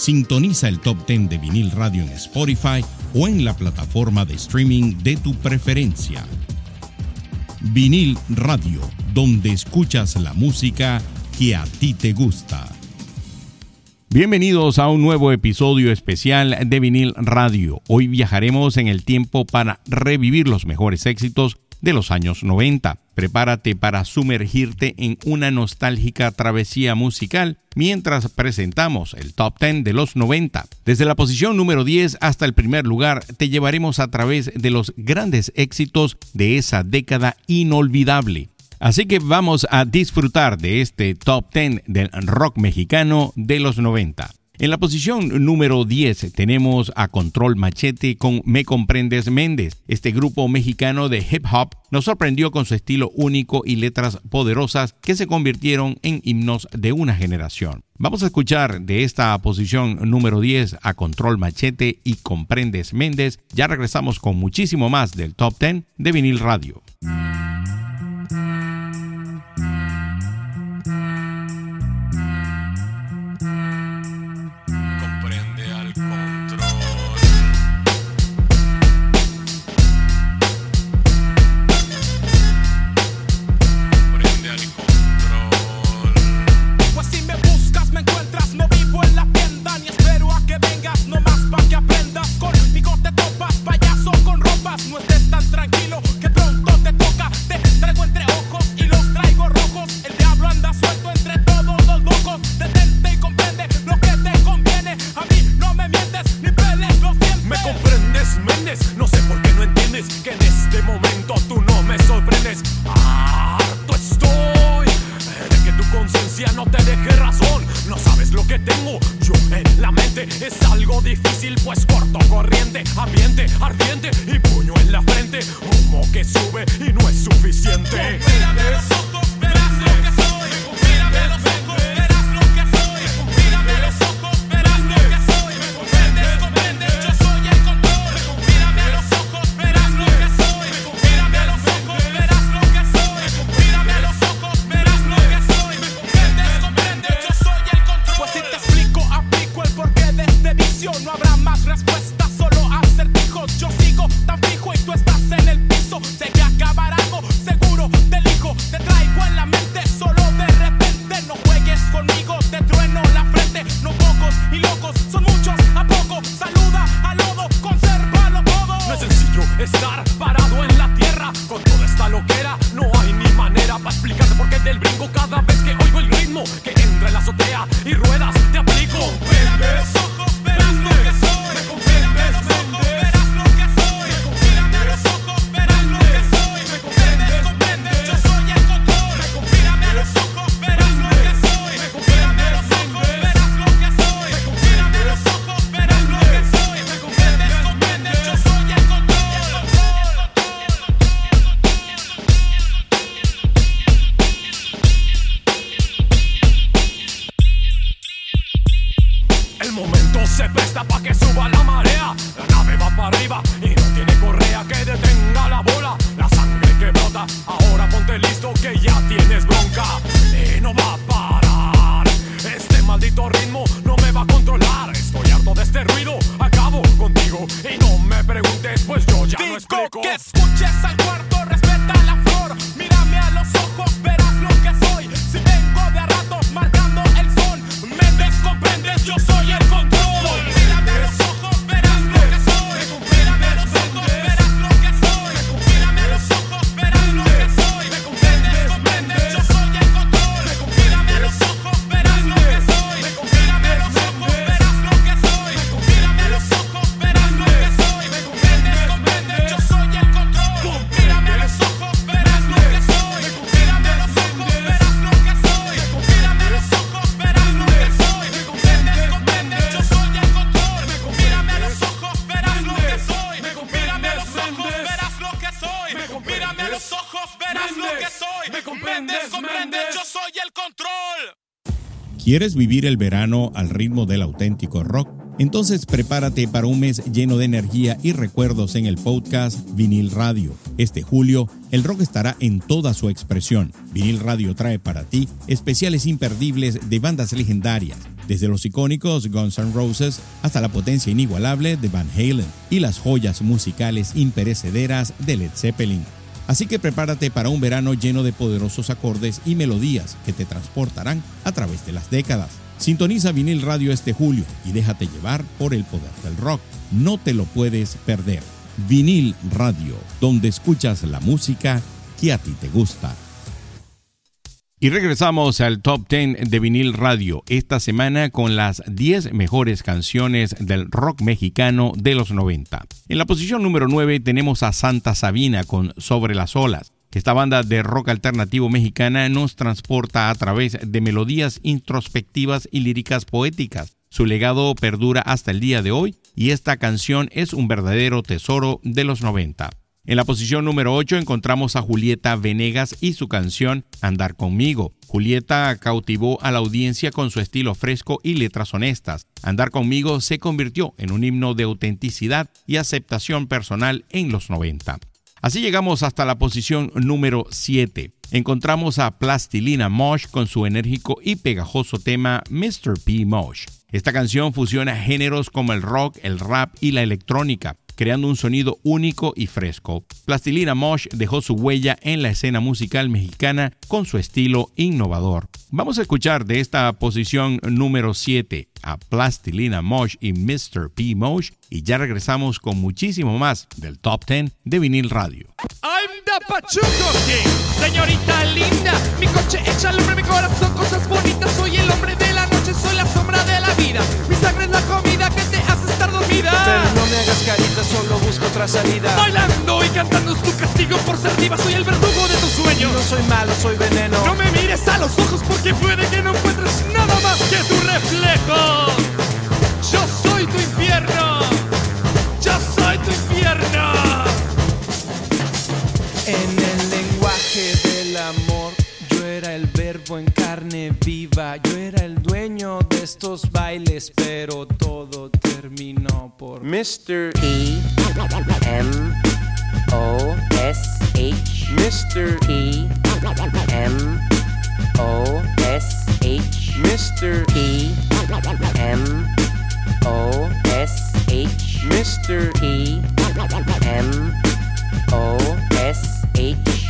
Sintoniza el Top 10 de vinil radio en Spotify o en la plataforma de streaming de tu preferencia. Vinil Radio, donde escuchas la música que a ti te gusta. Bienvenidos a un nuevo episodio especial de Vinil Radio. Hoy viajaremos en el tiempo para revivir los mejores éxitos de los años 90. Prepárate para sumergirte en una nostálgica travesía musical mientras presentamos el top 10 de los 90. Desde la posición número 10 hasta el primer lugar te llevaremos a través de los grandes éxitos de esa década inolvidable. Así que vamos a disfrutar de este top 10 del rock mexicano de los 90. En la posición número 10 tenemos a Control Machete con Me Comprendes Méndez. Este grupo mexicano de hip hop nos sorprendió con su estilo único y letras poderosas que se convirtieron en himnos de una generación. Vamos a escuchar de esta posición número 10 a Control Machete y Comprendes Méndez. Ya regresamos con muchísimo más del Top 10 de vinil radio. ¿Quieres vivir el verano al ritmo del auténtico rock? Entonces prepárate para un mes lleno de energía y recuerdos en el podcast Vinil Radio. Este julio, el rock estará en toda su expresión. Vinil Radio trae para ti especiales imperdibles de bandas legendarias, desde los icónicos Guns N' Roses hasta la potencia inigualable de Van Halen y las joyas musicales imperecederas de Led Zeppelin. Así que prepárate para un verano lleno de poderosos acordes y melodías que te transportarán a través de las décadas. Sintoniza vinil radio este julio y déjate llevar por el poder del rock. No te lo puedes perder. Vinil Radio, donde escuchas la música que a ti te gusta. Y regresamos al Top 10 de vinil radio esta semana con las 10 mejores canciones del rock mexicano de los 90. En la posición número 9 tenemos a Santa Sabina con Sobre las olas. Esta banda de rock alternativo mexicana nos transporta a través de melodías introspectivas y líricas poéticas. Su legado perdura hasta el día de hoy y esta canción es un verdadero tesoro de los 90. En la posición número 8 encontramos a Julieta Venegas y su canción Andar conmigo. Julieta cautivó a la audiencia con su estilo fresco y letras honestas. Andar conmigo se convirtió en un himno de autenticidad y aceptación personal en los 90. Así llegamos hasta la posición número 7. Encontramos a Plastilina Mosh con su enérgico y pegajoso tema Mr. P. Mosh. Esta canción fusiona géneros como el rock, el rap y la electrónica creando un sonido único y fresco. Plastilina Mosh dejó su huella en la escena musical mexicana con su estilo innovador. Vamos a escuchar de esta posición número 7 a Plastilina Mosh y Mr. P. Mosh y ya regresamos con muchísimo más del Top 10 de Vinil Radio. I'm the Pachuco King, señorita linda, mi coche echa al hombre, mi corazón, cosas bonitas, soy el hombre de la noche, soy la sombra la vida, mi sangre es la comida que te hace estar dormida. Pero no me hagas carita, solo busco otra salida. Bailando y cantando es tu castigo por ser viva, soy el verdugo de tus sueños. No soy malo, soy veneno. No me mires a los ojos porque puede que no encuentres nada más que tu reflejo. Yo soy tu infierno. Yo soy tu infierno. En el lenguaje del amor, yo era el verbo en carne viva. Yo era el dueño de estos bailes, pero todo terminó por Mr. E M O S H Mr. E M O S H Mr. E M O S H Mr. E M O S H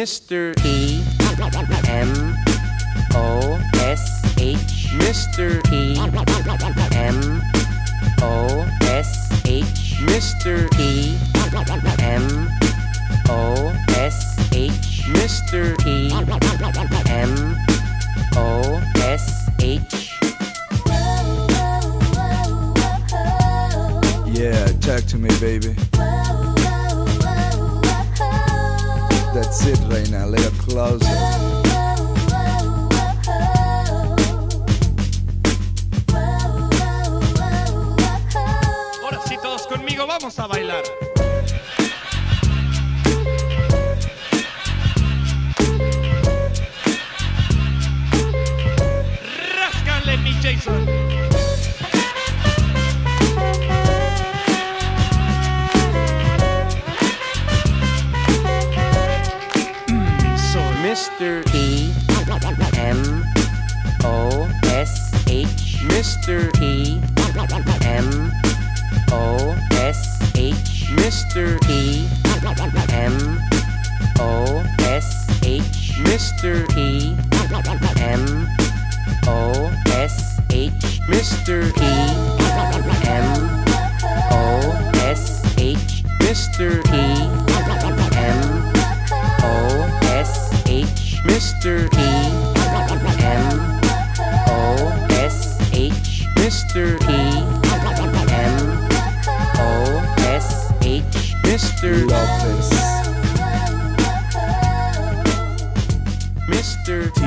Mr. E M O S H Mr. E M O S H Mr. E M O S H Mr. E M O S H Yeah, talk to me, baby. That's it right now, a little closer. Ahora sí, todos conmigo, vamos a bailar. Ráscale, mi Jason. Mr. P M O S H Mr. P M O S H Mr. P M O S H Mr. P M O S H Mr. P M O S H Mr. P Mr. Lopez. Mr. T.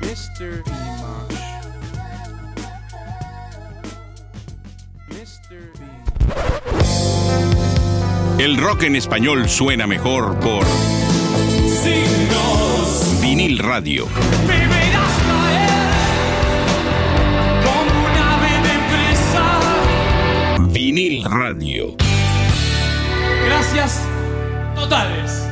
Mr. Dimash. Mr. B. El rock en español suena mejor por Vinil Radio. Vinil Radio. Gracias totales.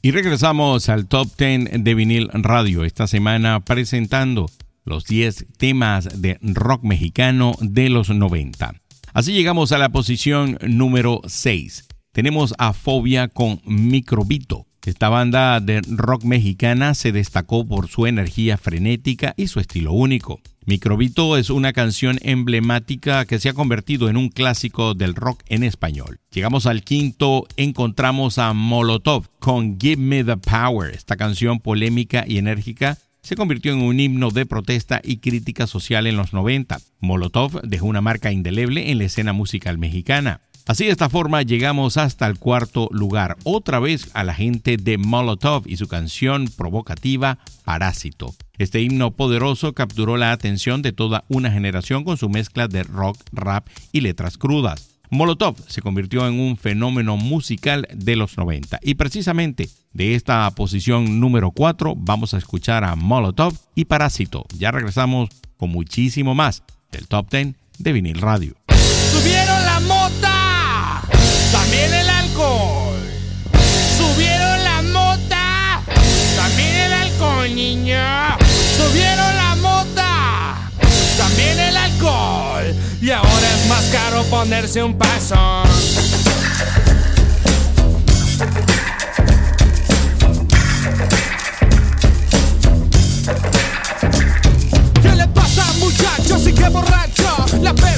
Y regresamos al Top 10 de Vinil Radio esta semana presentando los 10 temas de rock mexicano de los 90. Así llegamos a la posición número 6. Tenemos a Fobia con Microbito. Esta banda de rock mexicana se destacó por su energía frenética y su estilo único. Microbito es una canción emblemática que se ha convertido en un clásico del rock en español. Llegamos al quinto, encontramos a Molotov con Give Me the Power. Esta canción polémica y enérgica se convirtió en un himno de protesta y crítica social en los 90. Molotov dejó una marca indeleble en la escena musical mexicana. Así de esta forma llegamos hasta el cuarto lugar, otra vez a la gente de Molotov y su canción provocativa Parásito. Este himno poderoso capturó la atención de toda una generación con su mezcla de rock, rap y letras crudas. Molotov se convirtió en un fenómeno musical de los 90 y precisamente de esta posición número 4 vamos a escuchar a Molotov y Parásito. Ya regresamos con muchísimo más del Top 10 de Vinil Radio. También el alcohol. Subieron la mota, también el alcohol, niño. Subieron la mota, también el alcohol. Y ahora es más caro ponerse un paso. ¿Qué le pasa, muchacho? Sí que borracho. La peste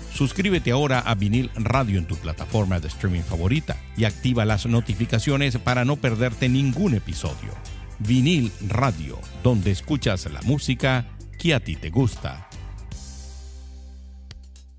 Suscríbete ahora a Vinil Radio en tu plataforma de streaming favorita y activa las notificaciones para no perderte ningún episodio. Vinil Radio, donde escuchas la música que a ti te gusta.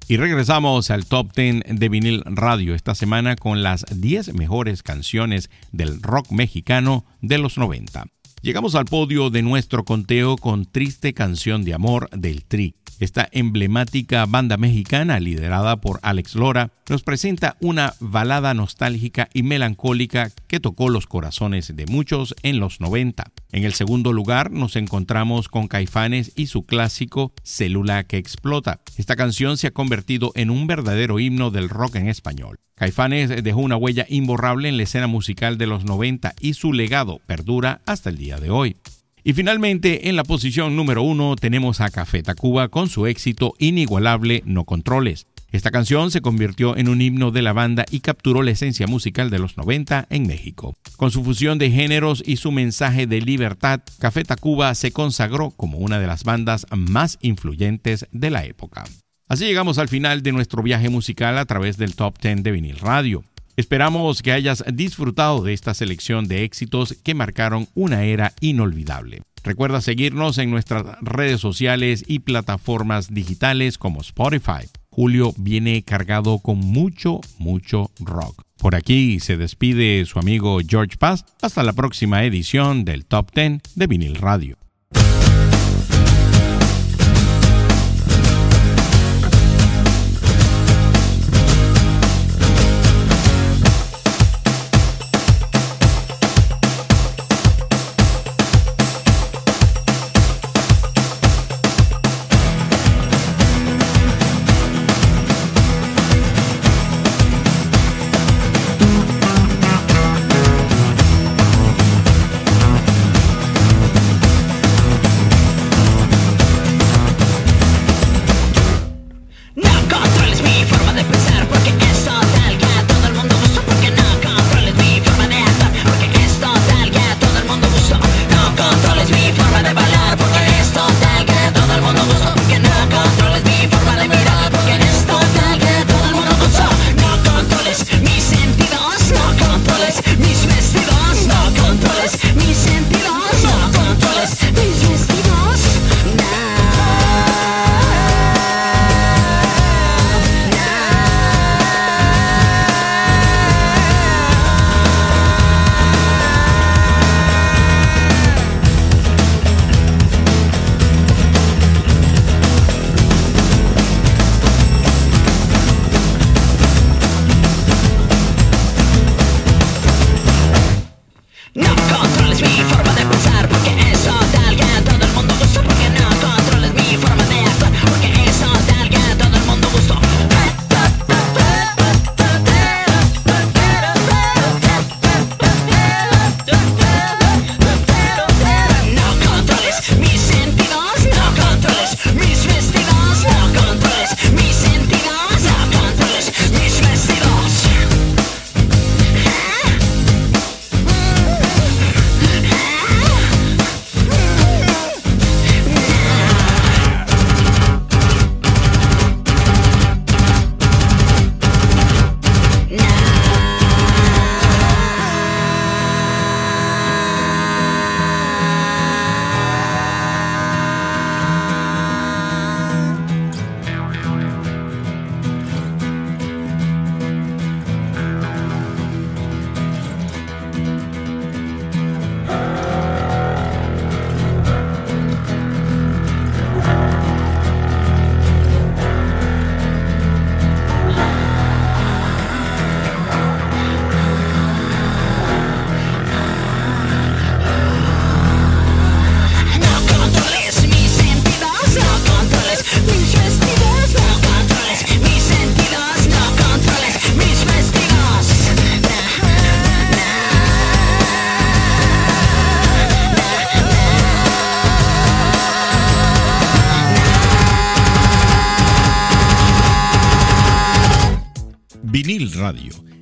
Y regresamos al Top 10 de Vinil Radio esta semana con las 10 mejores canciones del rock mexicano de los 90. Llegamos al podio de nuestro conteo con Triste Canción de Amor del Tri. Esta emblemática banda mexicana, liderada por Alex Lora, nos presenta una balada nostálgica y melancólica que tocó los corazones de muchos en los 90. En el segundo lugar nos encontramos con Caifanes y su clásico Célula que explota. Esta canción se ha convertido en un verdadero himno del rock en español. Caifanes dejó una huella imborrable en la escena musical de los 90 y su legado perdura hasta el día de hoy. Y finalmente, en la posición número uno tenemos a Café Tacuba con su éxito inigualable No Controles. Esta canción se convirtió en un himno de la banda y capturó la esencia musical de los 90 en México. Con su fusión de géneros y su mensaje de libertad, Café Tacuba se consagró como una de las bandas más influyentes de la época. Así llegamos al final de nuestro viaje musical a través del Top 10 de Vinil Radio. Esperamos que hayas disfrutado de esta selección de éxitos que marcaron una era inolvidable. Recuerda seguirnos en nuestras redes sociales y plataformas digitales como Spotify. Julio viene cargado con mucho, mucho rock. Por aquí se despide su amigo George Paz. Hasta la próxima edición del Top 10 de Vinil Radio.